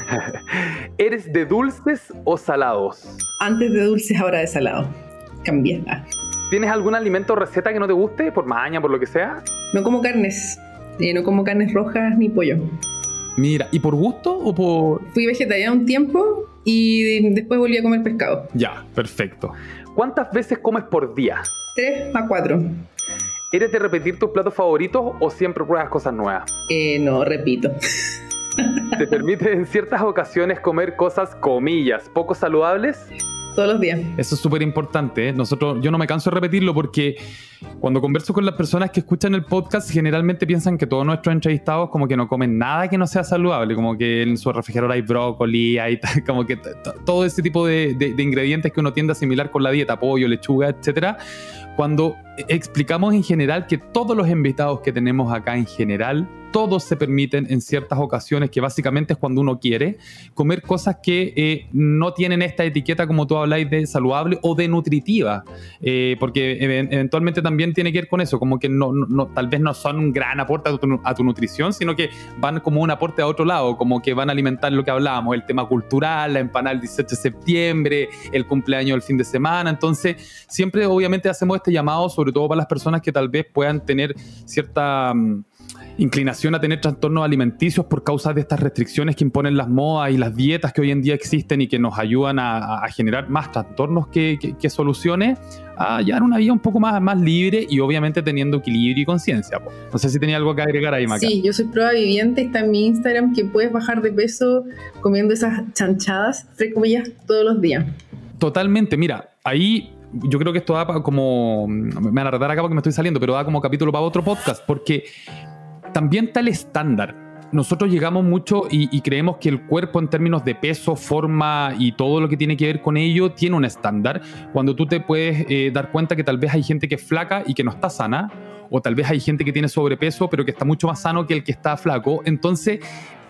¿Eres de dulces o salados? Antes de dulces, ahora de salado. Cambié. ¿Tienes algún alimento o receta que no te guste, por maña, por lo que sea? No como carnes. Eh, no como carnes rojas ni pollo. Mira, ¿y por gusto o por...? Fui vegetariana un tiempo y después volví a comer pescado. Ya, perfecto. ¿Cuántas veces comes por día? Tres a cuatro. ¿Eres de repetir tus platos favoritos o siempre pruebas cosas nuevas? Eh, no, repito. ¿Te permite en ciertas ocasiones comer cosas, comillas, poco saludables? Todos los días. Eso es súper importante. ¿eh? Nosotros, yo no me canso de repetirlo porque cuando converso con las personas que escuchan el podcast, generalmente piensan que todos nuestros entrevistados como que no comen nada que no sea saludable, como que en su refrigerador hay brócoli, hay como que todo ese tipo de, de, ingredientes que uno tiende a asimilar con la dieta, pollo, lechuga, etcétera cuando explicamos en general que todos los invitados que tenemos acá en general, todos se permiten en ciertas ocasiones, que básicamente es cuando uno quiere, comer cosas que eh, no tienen esta etiqueta como tú habláis de saludable o de nutritiva, eh, porque eventualmente también tiene que ver con eso, como que no, no, tal vez no son un gran aporte a tu, a tu, nutrición, sino que van como un aporte a otro lado, como que van a alimentar lo que hablábamos, el tema cultural, la empanada el 18 de septiembre, el cumpleaños el fin de semana, entonces siempre obviamente hacemos este llamado, sobre todo para las personas que tal vez puedan tener cierta... Mm, inclinación a tener trastornos alimenticios por causa de estas restricciones que imponen las modas y las dietas que hoy en día existen y que nos ayudan a, generar más trastornos que, soluciones, a llevar una vida un poco más, más libre y obviamente teniendo equilibrio y conciencia. No sé si tenía algo que agregar ahí, Maca. Sí, yo soy prueba viviente, está en mi Instagram que puedes bajar de peso comiendo esas chanchadas, entre comillas, todos los días. Totalmente, mira, ahí yo creo que esto da como. Me van a retar acá porque me estoy saliendo, pero da como capítulo para otro podcast, porque también está el estándar. Nosotros llegamos mucho y, creemos que el cuerpo en términos de peso, forma y todo lo que tiene que ver con ello tiene un estándar. Cuando tú te puedes eh, dar cuenta que tal vez hay gente que es flaca y que no está sana, o tal vez hay gente que tiene sobrepeso pero que está mucho más sano que el que está flaco. Entonces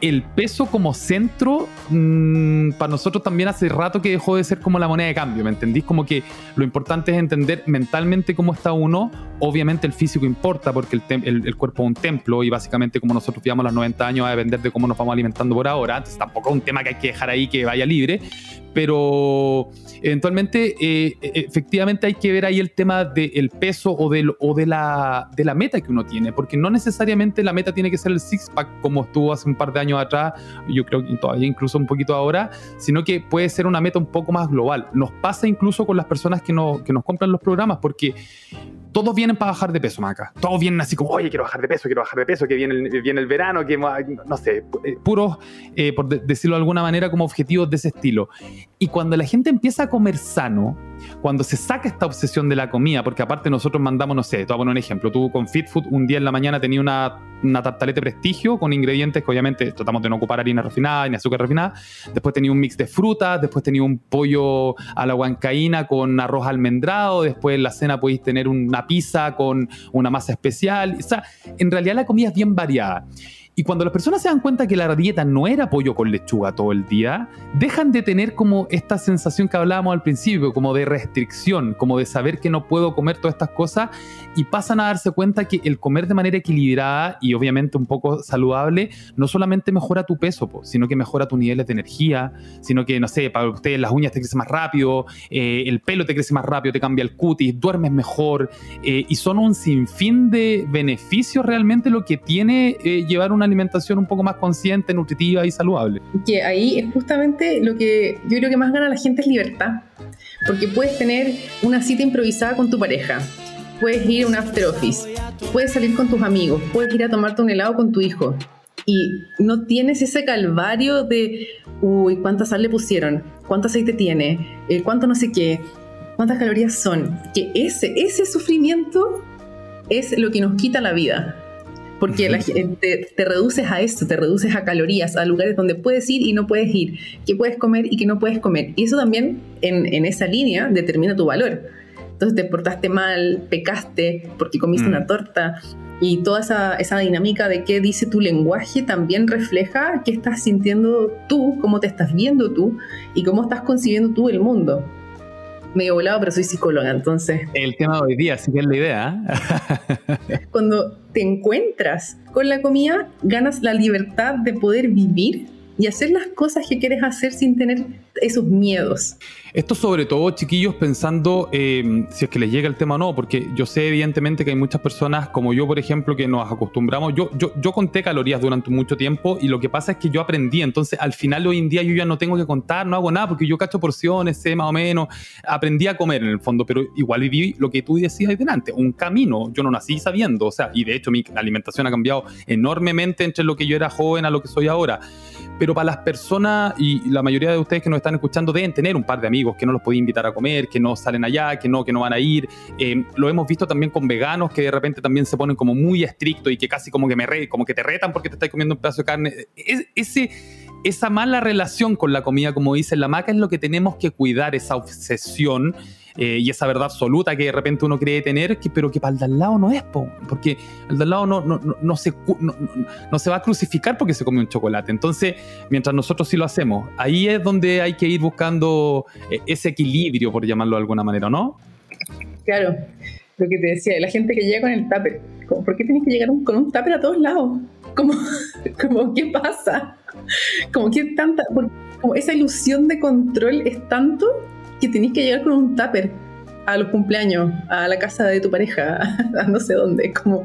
el peso como centro, mm, para nosotros también hace rato que dejó de ser como la moneda de cambio, ¿me entendís? Como que lo importante es entender mentalmente cómo está uno. Obviamente el físico importa porque el, el, cuerpo es un templo y básicamente como nosotros vivamos los 90 años va a depender de cómo nos vamos alimentando por ahora. Entonces tampoco es un tema que hay que dejar ahí que vaya libre, pero eventualmente eh, e, efectivamente hay que ver ahí el tema del peso o, del, o de, la, de la meta que uno tiene, porque no necesariamente la meta tiene que ser el six-pack como estuvo hace un par de años atrás, yo creo que todavía incluso un poquito ahora, sino que puede ser una meta un poco más global. Nos pasa incluso con las personas que, que nos compran los programas, porque todos vienen para bajar de peso, Maca. Todos vienen así como, oye, quiero bajar de peso, quiero bajar de peso, que viene el, viene el verano, que no sé, eh, puros, eh, por decirlo de alguna manera, como objetivos de ese estilo. Y cuando la gente empieza a comer sano, cuando se saca esta obsesión de la comida, porque aparte nosotros mandamos, no sé, te voy a poner un ejemplo, tú con FitFood un día en la mañana tenías una, una tartaleta prestigio con ingredientes que obviamente tratamos de no ocupar harina refinada ni azúcar refinada, después tenía un mix de frutas, después tenía un pollo a la huancaína con arroz almendrado, después en la cena podéis tener una pizza con una masa especial, o sea, en realidad la comida es bien variada. Y cuando las personas se dan cuenta que la dieta no era pollo con lechuga todo el día, dejan de tener como esta sensación que hablábamos al principio, como de restricción, como de saber que no puedo comer todas estas cosas y pasan a darse cuenta que el comer de manera equilibrada y obviamente un poco saludable no solamente mejora tu peso, sino que mejora tu niveles de energía, sino que, no sé, para ustedes las uñas te crecen más rápido, eh, el pelo te crece más rápido, te cambia el cutis, duermes mejor eh, y son un sinfín de beneficios realmente lo que tiene eh, llevar una alimentación un poco más consciente, nutritiva y saludable. Que ahí es justamente lo que yo creo que más gana la gente es libertad. Porque puedes tener una cita improvisada con tu pareja, puedes ir a un after office, puedes salir con tus amigos, puedes ir a tomarte un helado con tu hijo. Y no tienes ese calvario de, uy, ¿cuánta sal le pusieron? ¿Cuánto aceite tiene? Eh, ¿Cuánto no sé qué? ¿Cuántas calorías son? Que ese, ese sufrimiento es lo que nos quita la vida porque la gente te reduces a esto, te reduces a calorías, a lugares donde puedes ir y no puedes ir, que puedes comer y que no puedes comer. Y eso también en, esa línea determina tu valor. Entonces te portaste mal, pecaste porque comiste una mm. torta y toda esa, esa dinámica de qué dice tu lenguaje también refleja qué estás sintiendo tú, cómo te estás viendo tú y cómo estás concibiendo tú el mundo medio volado, pero soy psicóloga, entonces. El tema de hoy día, sí que es la idea. ¿eh? Cuando te encuentras con la comida, ganas la libertad de poder vivir y hacer las cosas que quieres hacer sin tener esos miedos. Esto sobre todo, chiquillos, pensando eh, si es que les llega el tema o no, porque yo sé evidentemente que hay muchas personas como yo, por ejemplo, que nos acostumbramos. Yo, yo, yo conté calorías durante mucho tiempo y lo que pasa es que yo aprendí, entonces al final hoy en día yo ya no tengo que contar, no hago nada porque yo cacho porciones, sé más o menos, aprendí a comer en el fondo, pero igual viví lo que tú decías ahí delante, un camino, yo no nací sabiendo, o sea, y de hecho mi alimentación ha cambiado enormemente entre lo que yo era joven a lo que soy ahora. Pero para las personas y la mayoría de ustedes que nos están escuchando deben tener un par de amigos que no los pueden invitar a comer, que no salen allá, que no, que no van a ir. Eh, lo hemos visto también con veganos que de repente también se ponen como muy estrictos y que casi como que, me re, como que te retan porque te estás comiendo un pedazo de carne. esa mala relación con la comida, como dice la maca, es lo que tenemos que cuidar, esa obsesión eh, y esa verdad absoluta que de repente uno cree tener, pero que para el de al lado no es, porque el de al lado no, no, no, se, no, se va a crucificar porque se come un chocolate. Entonces, mientras nosotros sí lo hacemos, ahí es donde hay que ir buscando eh, ese equilibrio, por llamarlo de alguna manera, ¿no? Claro, lo que te decía, la gente que llega con el tupper, ¿por qué tienes que llegar con un tupper a todos lados? Como, como ¿qué pasa? Como que tanta, como esa ilusión de control es tanto que tenéis que llegar con un tupper. a los cumpleaños, a la casa de tu pareja, a no sé dónde, como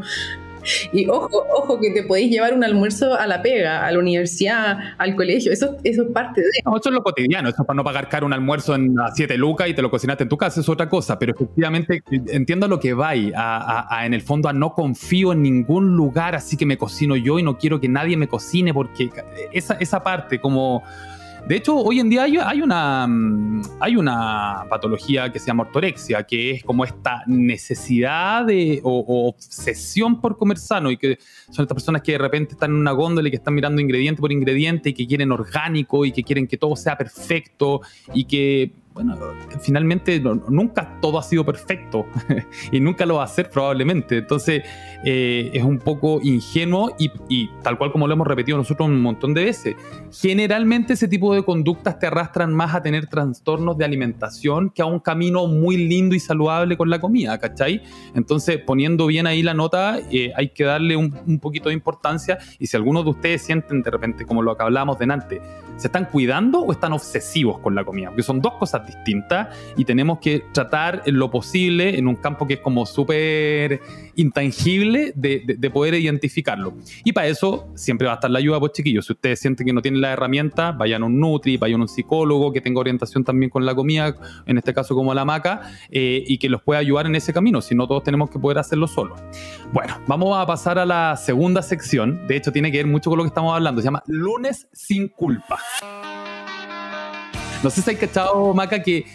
y ojo, ojo que te podéis llevar un almuerzo a la pega, a la universidad, al colegio. Eso, eso es parte de. No, eso es lo cotidiano. Eso es para no pagar caro un almuerzo en a 7 lucas y te lo cocinaste en tu casa, es otra cosa. Pero efectivamente entiendo lo que va a, en el fondo a no confío en ningún lugar, así que me cocino yo y no quiero que nadie me cocine porque esa, esa parte como de hecho, hoy en día hay, una, mm, hay una patología que se llama ortorexia, que es como esta necesidad de, o, obsesión por comer sano, y que son estas personas que de repente están en una góndola y que están mirando ingrediente por ingrediente y que quieren orgánico y que quieren que todo sea perfecto y que bueno, finalmente nunca todo ha sido perfecto y nunca lo va a ser probablemente. Entonces eh, es un poco ingenuo y, tal cual como lo hemos repetido nosotros un montón de veces, generalmente ese tipo de conductas te arrastran más a tener trastornos de alimentación que a un camino muy lindo y saludable con la comida, ¿cachai? Entonces poniendo bien ahí la nota, eh, hay que darle un, un, poquito de importancia y si algunos de ustedes sienten de repente, como lo que hablábamos delante, ¿se están cuidando o están obsesivos con la comida? Porque son dos cosas distintas y tenemos que tratar en lo posible en un campo que es como súper intangible de, poder identificarlo. Y para eso siempre va a estar la ayuda, pues chiquillos. Si ustedes sienten que no tienen la herramienta, vayan a un Nutri, vayan a un psicólogo que tenga orientación también con la comida, en este caso como la maca, eh, y que los pueda ayudar en ese camino. Si no, todos tenemos que poder hacerlo solos. Bueno, vamos a pasar a la segunda sección. De hecho, tiene que ver mucho con lo que estamos hablando. Se llama Lunes sin culpa. No sé si hay cachado, Maca, que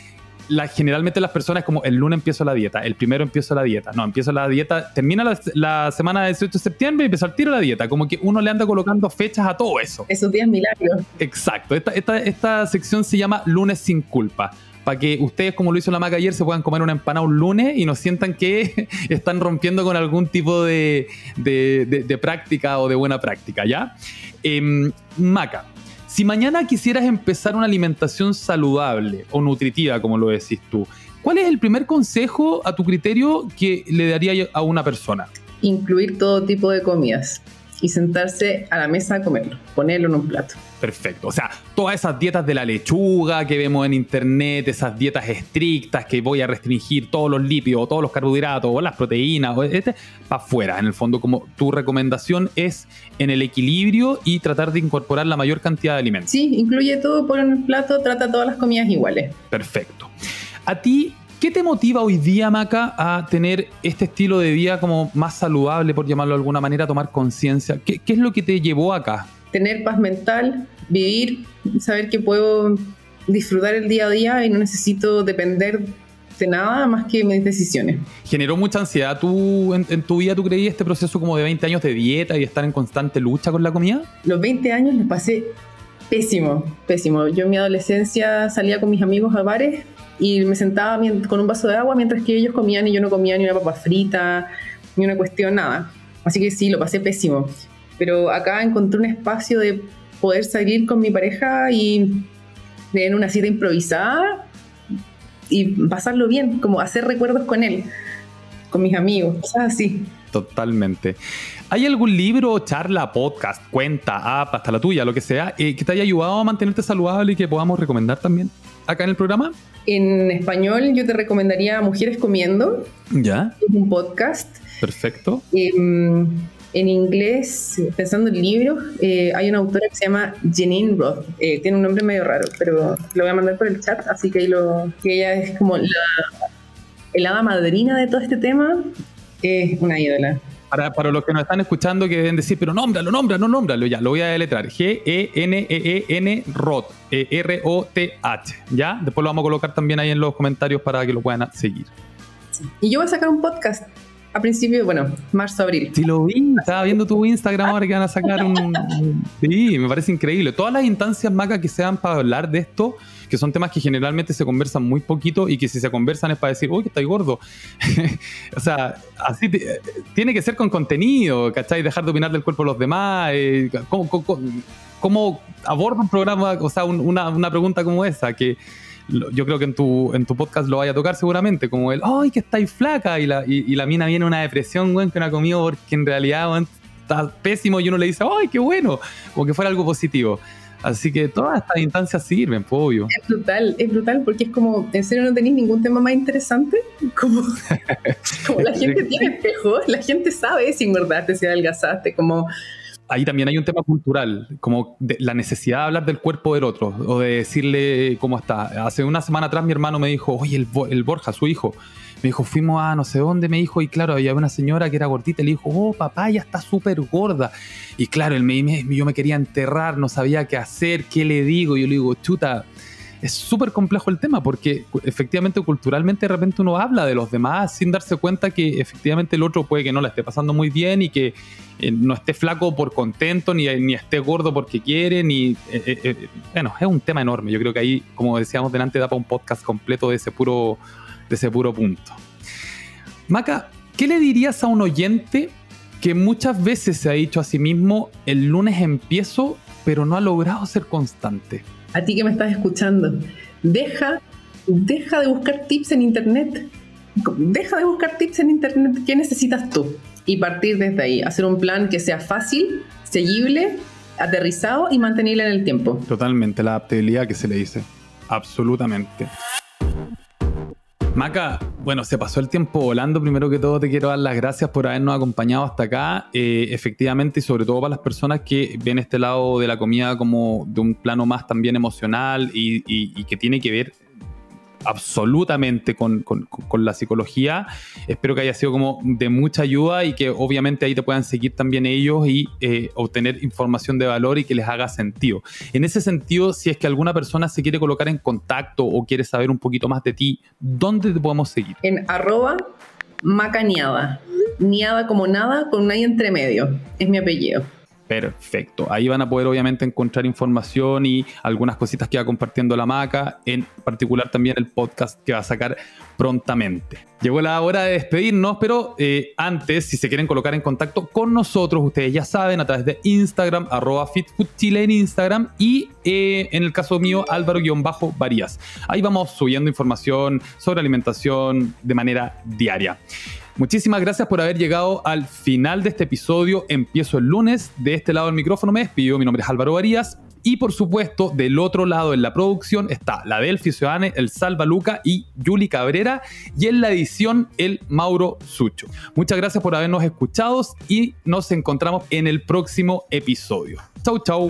la, generalmente las personas como el lunes empiezo la dieta, el primero empiezo la dieta, no, empiezo la dieta, termina la, semana del 18 de septiembre y empiezo al tiro la dieta, como que uno le anda colocando fechas a todo eso. Esos días milagros. Exacto, esta, esta, esta sección se llama lunes sin culpa para que ustedes, como lo hizo la Maca ayer, se puedan comer una empanada un lunes y no sientan que están rompiendo con algún tipo de, de, práctica o de buena práctica, ¿ya? Em, Maca, si mañana quisieras empezar una alimentación saludable o nutritiva, como lo decís tú, ¿cuál es el primer consejo a tu criterio que le daría a una persona? Incluir todo tipo de comidas y sentarse a la mesa a comerlo, ponerlo en un plato. Perfecto. O sea, todas esas dietas de la lechuga que vemos en internet, esas dietas estrictas que voy a restringir todos los lípidos, todos los carbohidratos, o las proteínas, o este, para afuera. En el fondo, como tu recomendación es en el equilibrio y tratar de incorporar la mayor cantidad de alimentos. Sí, incluye todo por en el plato, trata todas las comidas iguales. Perfecto. A ti, ¿Qué te motiva hoy día, Maca, a tener este estilo de vida como más saludable, por llamarlo de alguna manera, tomar conciencia? ¿Qué, es lo que te llevó acá? Tener paz mental, vivir, saber que puedo disfrutar el día a día y no necesito depender de nada más que mis decisiones. ¿Generó mucha ansiedad tú, en, tu vida, tú creías, este proceso como de 20 años de dieta y estar en constante lucha con la comida? Los 20 años los pasé pésimo, pésimo. Yo en mi adolescencia salía con mis amigos a bares y me sentaba con un vaso de agua mientras que ellos comían y yo no comía ni una papa frita, ni una cuestión, nada. Así que sí, lo pasé pésimo. Pero acá encontré un espacio de poder salir con mi pareja y tener una cita improvisada y pasarlo bien, como hacer recuerdos con él, con mis amigos, cosas así. Totalmente. ¿Hay algún libro, charla, podcast, cuenta, app, hasta la tuya, lo que sea, eh, que te haya ayudado a mantenerte saludable y que podamos recomendar también acá en el programa? En español yo te recomendaría Mujeres Comiendo. Ya. Es un podcast. Perfecto. Em, en inglés, pensando en libros, eh, hay una autora que se llama Janine Roth. Eh, tiene un nombre medio raro, pero lo voy a mandar por el chat, así que ahí lo, que ella es como la, el hada madrina de todo este tema. Es una ídola. Para, los que nos están escuchando que deben decir, pero nómbralo, nómbralo, nómbralo, ya, lo voy a deletrar. G-E-N-E-E-N Roth, R-O-T-H, ¿ya? Después lo vamos a colocar también ahí en los comentarios para que lo puedan seguir. Y yo voy a sacar un podcast a principio, bueno, marzo, abril. Sí, lo vi, estaba viendo tu Instagram ahora que van a sacar un... Sí, me parece increíble. Todas las instancias, Maca, que sean para hablar de esto, que son temas que generalmente se conversan muy poquito y que si se conversan es para decir, uy, que estáis gordo. o sea, así tiene que ser con contenido, ¿cachai? Dejar de opinar del cuerpo de los demás. Eh, ¿cómo, aborda un programa, o sea, una, una pregunta como esa? Que yo creo que en tu, en tu podcast lo vaya a tocar seguramente, como el, ¡ay, que estáis flaca! Y la, y, la mina viene una depresión, güey, que no ha comido porque en realidad, está pésimo y uno le dice, ¡ay, qué bueno! Como que fuera algo positivo. Así que todas estas instancias sirven, obvio. Es brutal, es brutal, porque es como, ¿en serio no tenéis ningún tema más interesante? Como, como la gente tiene espejos, la gente sabe si engordaste, si adelgazaste, como ahí también hay un tema cultural, como la necesidad de hablar del cuerpo del otro o de decirle cómo está. Hace una semana atrás mi hermano me dijo, oye, el, el Borja, su hijo, me dijo, fuimos a no sé dónde, me dijo, y claro, había una señora que era gordita, y le dijo, oh, papá, ya está súper gorda. Y claro, él me, yo me quería enterrar, no sabía qué hacer, qué le digo. Yo le digo, chuta, es súper complejo el tema porque efectivamente culturalmente de repente uno habla de los demás sin darse cuenta que efectivamente el otro puede que no la esté pasando muy bien y que eh, no esté flaco por contento ni, ni esté gordo porque quiere ni eh, eh, bueno es un tema enorme yo creo que ahí como decíamos delante da para un podcast completo de ese puro de ese puro punto. Maca, ¿qué le dirías a un oyente que muchas veces se ha dicho a sí mismo, el lunes empiezo, pero no ha logrado ser constante? A ti que me estás escuchando, deja, deja de buscar tips en internet. Deja de buscar tips en internet. ¿Qué necesitas tú? Y partir desde ahí. Hacer un plan que sea fácil, seguible, aterrizado y mantenible en el tiempo. Totalmente, la adaptabilidad que se le dice. Absolutamente. Maca, bueno, se pasó el tiempo volando. Primero que todo, te quiero dar las gracias por habernos acompañado hasta acá. Eh, efectivamente, y sobre todo para las personas que ven este lado de la comida como de un plano más también emocional y que tiene que ver absolutamente con, la psicología. Espero que haya sido como de mucha ayuda y que obviamente ahí te puedan seguir también ellos y eh, obtener información de valor y que les haga sentido. En ese sentido, si es que alguna persona se quiere colocar en contacto o quiere saber un poquito más de ti, ¿dónde te podemos seguir? En arroba macaniada. Niada como nada con un entre medio. Es mi apellido. Perfecto. Ahí van a poder obviamente encontrar información y algunas cositas que va compartiendo la maca, en particular también el podcast que va a sacar prontamente. Llegó la hora de despedirnos, pero eh, antes, si se quieren colocar en contacto con nosotros, ustedes ya saben, a través de Instagram, arroba FitFoodChile en Instagram y eh, en el caso mío, Álvaro-Varías. Ahí vamos subiendo información sobre alimentación de manera diaria. Muchísimas gracias por haber llegado al final de este episodio. Empiezo el lunes. De este lado del micrófono me despido. Mi nombre es Álvaro Varías. Y por supuesto, del otro lado en la producción está la Delphi Ciudadane, el Salva Luca y Yuli Cabrera. Y en la edición, el Mauro Sucho. Muchas gracias por habernos escuchado y nos encontramos en el próximo episodio. Chau, chau.